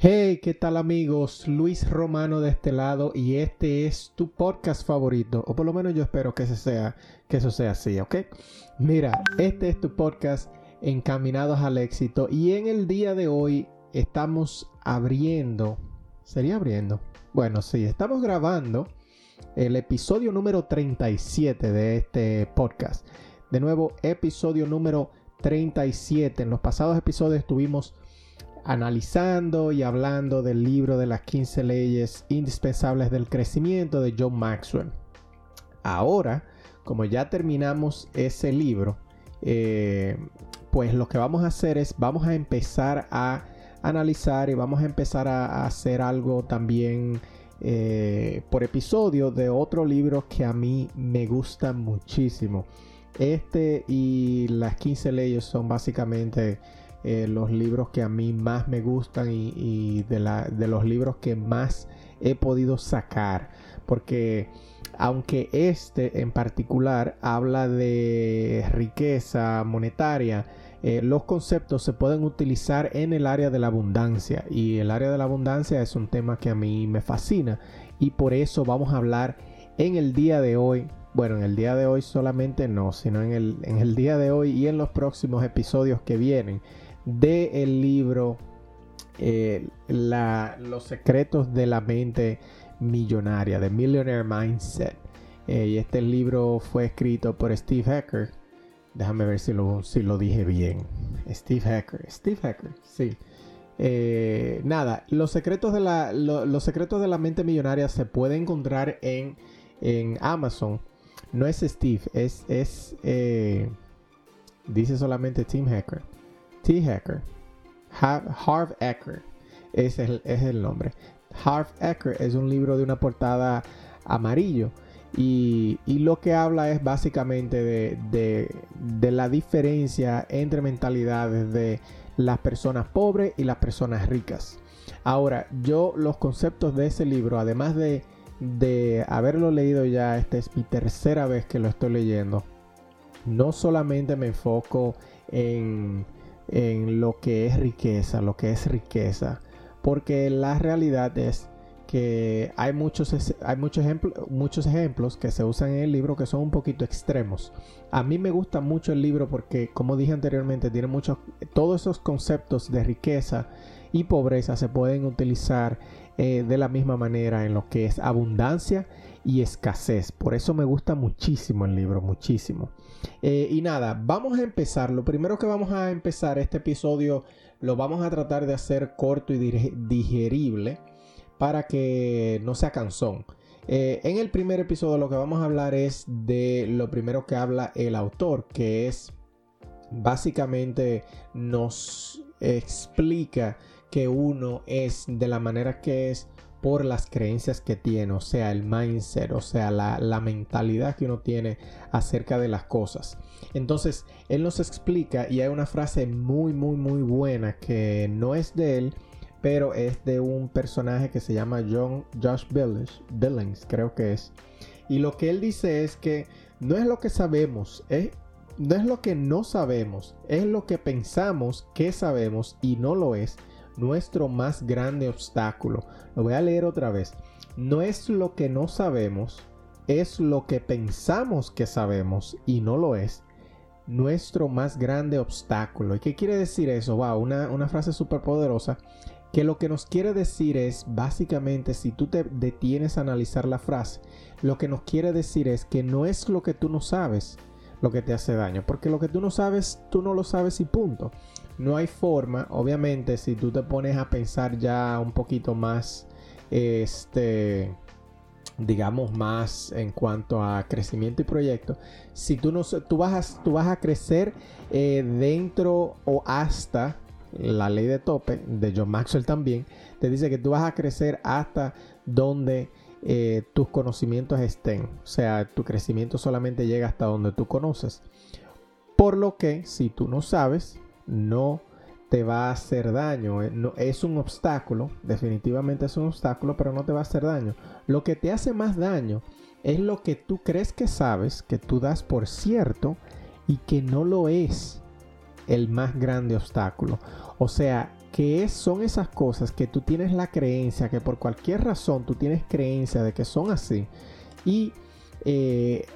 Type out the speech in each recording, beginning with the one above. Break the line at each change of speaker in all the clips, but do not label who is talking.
Hey, ¿qué tal amigos? Luis Romano de este lado y este es tu podcast favorito, o por lo menos yo espero que, sea, que eso sea así, ¿ok? Mira, este es tu podcast encaminados al éxito y en el día de hoy estamos abriendo, sería abriendo, bueno, sí, estamos grabando el episodio número 37 de este podcast. De nuevo, episodio número 37. En los pasados episodios estuvimos analizando y hablando del libro de las 15 leyes indispensables del crecimiento de John Maxwell. Ahora, como ya terminamos ese libro, eh, pues lo que vamos a hacer es, vamos a empezar a analizar y vamos a empezar a, hacer algo también eh, por episodio de otro libro que a mí me gusta muchísimo. Este y las 15 leyes son básicamente eh, los libros que a mí más me gustan y, de, de, los libros que más he podido sacar. Porque aunque este en particular habla de riqueza monetaria, eh, los conceptos se pueden utilizar en el área de la abundancia. Y el área de la abundancia es un tema que a mí me fascina. Y por eso vamos a hablar en el día de hoy bueno, en el día de hoy solamente no, sino en el, en el, día de hoy y en los próximos episodios que vienen del el libro eh, Los secretos de la mente millonaria, de Millionaire Mindset. Eh, y este libro fue escrito por Steve Hacker. Déjame ver si lo, si lo dije bien. Steve Hacker. Steve Hacker, sí. Eh, nada, los secretos, de la, los secretos de la mente millonaria se pueden encontrar en, en Amazon. No es Steve, es, es dice solamente Team Hacker. T-Hacker. Harv Ecker. Ese es el, es el nombre. Harv Ecker es un libro de una portada amarillo. Y, lo que habla es básicamente de, de, la diferencia entre mentalidades de las personas pobres y las personas ricas. Ahora, yo los conceptos de ese libro, además de, de haberlo leído ya, esta es mi tercera vez que lo estoy leyendo, no solamente me enfoco en en lo que es riqueza, lo que es riqueza. Porque la realidad es que hay muchos, hay muchos, ejemplos, muchos ejemplos que se usan en el libro que son un poquito extremos. A mí me gusta mucho el libro porque, como dije anteriormente, tiene muchos, todos esos conceptos de riqueza y pobreza se pueden utilizar eh, de la misma manera en lo que es abundancia y escasez. Por eso me gusta muchísimo el libro, muchísimo. Eh, y nada, vamos a empezar. Lo primero que vamos a empezar este episodio lo vamos a tratar de hacer corto y digerible para que no sea cansón. Eh, en el primer episodio lo que vamos a hablar es de lo primero que habla el autor, que es básicamente nos explica que uno es de la manera que es por las creencias que tiene, o sea, el mindset, o sea, la, mentalidad que uno tiene acerca de las cosas. Entonces, él nos explica y hay una frase muy, muy, muy buena que no es de él, pero es de un personaje que se llama John Josh Billings, creo que es. Y lo que él dice es que no es lo que sabemos, no es lo que no sabemos, es lo que pensamos que sabemos y no lo es nuestro más grande obstáculo. Lo voy a leer otra vez. No es lo que no sabemos, es lo que pensamos que sabemos y no lo es. Nuestro más grande obstáculo. ¿Y qué quiere decir eso? Wow, una, una frase súper poderosa. Que lo que nos quiere decir es, básicamente, si tú te detienes a analizar la frase, lo que nos quiere decir es que no es lo que tú no sabes lo que te hace daño. Porque lo que tú no sabes, tú no lo sabes y punto no hay forma, obviamente, si tú te pones a pensar ya un poquito más, este, digamos más en cuanto a crecimiento y proyecto, si tú no tú vas a, tú vas a crecer eh, dentro o hasta la ley de tope de John Maxwell también, te dice que tú vas a crecer hasta donde eh, tus conocimientos estén. O sea, tu crecimiento solamente llega hasta donde tú conoces. Por lo que si tú no sabes, no te va a hacer daño. Eh, es un obstáculo, definitivamente es un obstáculo, pero no te va a hacer daño. Lo que te hace más daño es lo que tú crees que sabes, que tú das por cierto y que no lo es el más grande obstáculo. O sea, que son esas cosas que tú tienes la creencia, que por cualquier razón tú tienes creencia de que son así y eh,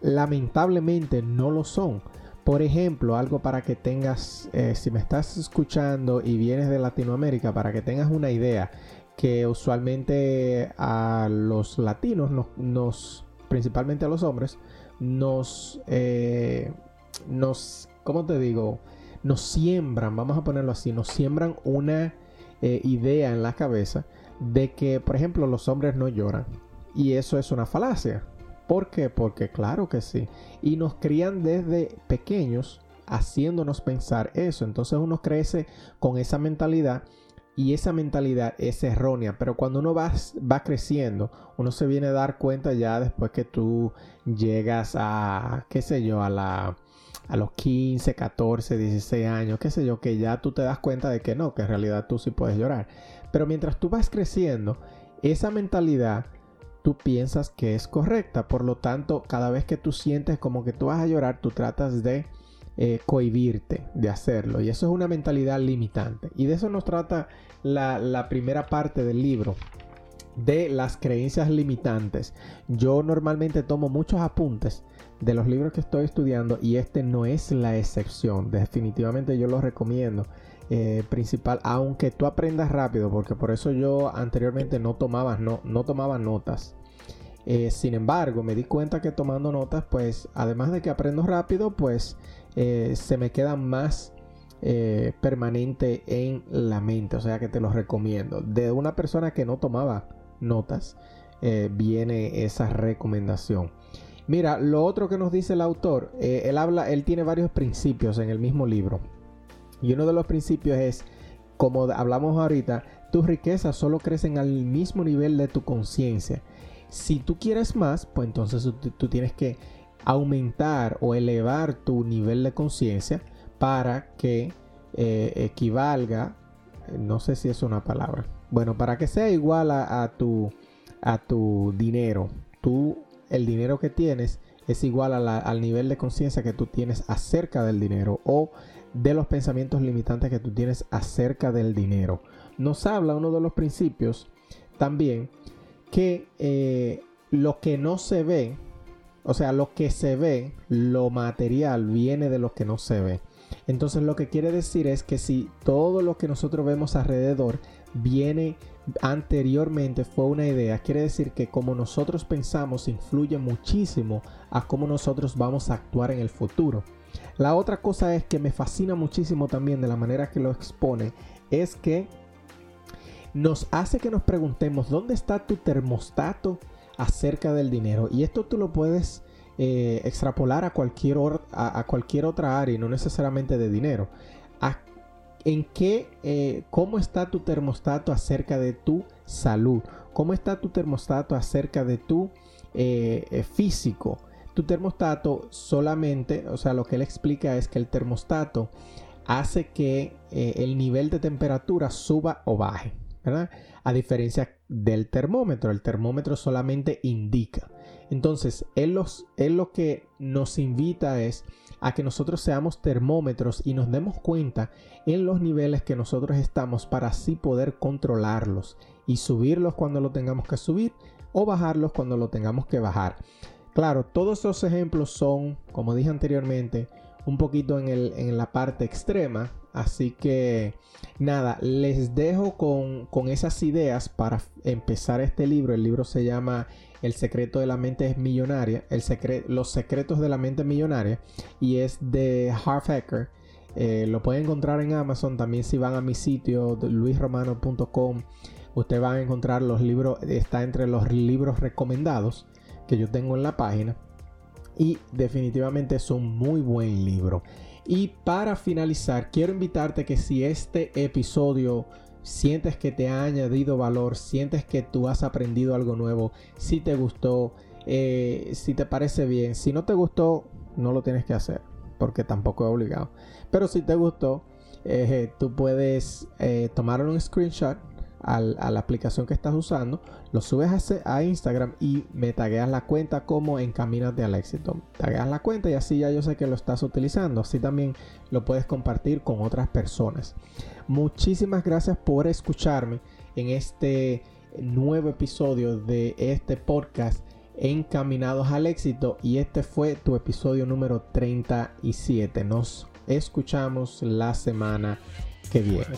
lamentablemente no lo son. Por ejemplo, algo para que tengas, eh, si me estás escuchando y vienes de Latinoamérica, para que tengas una idea, que usualmente a los latinos, nos, principalmente a los hombres, nos, eh, nos, ¿cómo te digo? Nos siembran, vamos a ponerlo así, nos siembran una eh, idea en la cabeza de que, por ejemplo, los hombres no lloran. Y eso es una falacia. ¿Por qué? Porque claro que sí. Y nos crían desde pequeños haciéndonos pensar eso. Entonces uno crece con esa mentalidad y esa mentalidad es errónea. Pero cuando uno va, va creciendo, uno se viene a dar cuenta ya después que tú llegas a, qué sé yo, a la a los 15, 14, 16 años, qué sé yo, que ya tú te das cuenta de que no, que en realidad tú sí puedes llorar. Pero mientras tú vas creciendo, esa mentalidad tú piensas que es correcta. Por lo tanto, cada vez que tú sientes como que tú vas a llorar, tú tratas de eh, cohibirte de hacerlo. Y eso es una mentalidad limitante. Y de eso nos trata la, la primera parte del libro de las creencias limitantes. Yo normalmente tomo muchos apuntes de los libros que estoy estudiando y este no es la excepción. Definitivamente yo lo recomiendo. Eh, principal, aunque tú aprendas rápido, porque por eso yo anteriormente no tomaba, no, no tomaba notas. Eh, sin embargo, me di cuenta que tomando notas, pues además de que aprendo rápido, pues eh, se me queda más permanente en la mente. O sea que te lo recomiendo. De una persona que no tomaba notas, viene esa recomendación. Mira, lo otro que nos dice el autor, él habla, él tiene varios principios en el mismo libro. Y uno de los principios es, como hablamos ahorita, tus riquezas solo crecen al mismo nivel de tu conciencia. Si tú quieres más, pues entonces tú, tienes que aumentar o elevar tu nivel de conciencia para que eh, equivalga, no sé si es una palabra, bueno, para que sea igual a, tu, a tu dinero. Tú, el dinero que tienes es igual al nivel de conciencia que tú tienes acerca del dinero o de los pensamientos limitantes que tú tienes acerca del dinero. Nos habla uno de los principios también que eh, lo que no se ve, o sea, lo que se ve, lo material, viene de lo que no se ve. Entonces lo que quiere decir es que si todo lo que nosotros vemos alrededor viene anteriormente fue una idea, quiere decir que como nosotros pensamos influye muchísimo a cómo nosotros vamos a actuar en el futuro. La otra cosa es que me fascina muchísimo también de la manera que lo expone, es que nos hace que nos preguntemos dónde está tu termostato acerca del dinero. Y esto tú lo puedes eh, extrapolar a cualquier, a, cualquier otra área, no necesariamente de dinero. ¿En qué, eh, cómo está tu termostato acerca de tu salud? ¿Cómo está tu termostato acerca de tu eh, físico? tu termostato solamente, o sea, lo que él explica es que el termostato hace que eh, el nivel de temperatura suba o baje, ¿verdad? A diferencia del termómetro, el termómetro solamente indica. Entonces, él, lo que nos invita es a que nosotros seamos termómetros y nos demos cuenta en los niveles que nosotros estamos para así poder controlarlos y subirlos cuando lo tengamos que subir o bajarlos cuando lo tengamos que bajar. Claro, todos estos ejemplos son, como dije anteriormente, un poquito en, la parte extrema. Así que nada, les dejo con, esas ideas para empezar este libro. El libro se llama El secreto de la mente millonaria, el Los secretos de la mente millonaria y es de Harv Eker. Eh, lo pueden encontrar en Amazon. También si van a mi sitio luisromano.com Usted va a encontrar los libros, está entre los libros recomendados que yo tengo en la página. Y definitivamente es un muy buen libro. Y para finalizar, quiero invitarte que si este episodio sientes que te ha añadido valor, sientes que tú has aprendido algo nuevo, si te gustó, eh, si te parece bien, si no te gustó, no lo tienes que hacer, porque tampoco es obligado. Pero si te gustó, eh, tú puedes eh, tomar un screenshot a la aplicación que estás usando, lo subes a, Instagram y me tagueas la cuenta como Encamínate al éxito. Tagueas la cuenta y así ya yo sé que lo estás utilizando. Así también lo puedes compartir con otras personas. Muchísimas gracias por escucharme en este nuevo episodio de este podcast Encaminados al éxito y este fue tu episodio número 37. Nos escuchamos la semana que viene.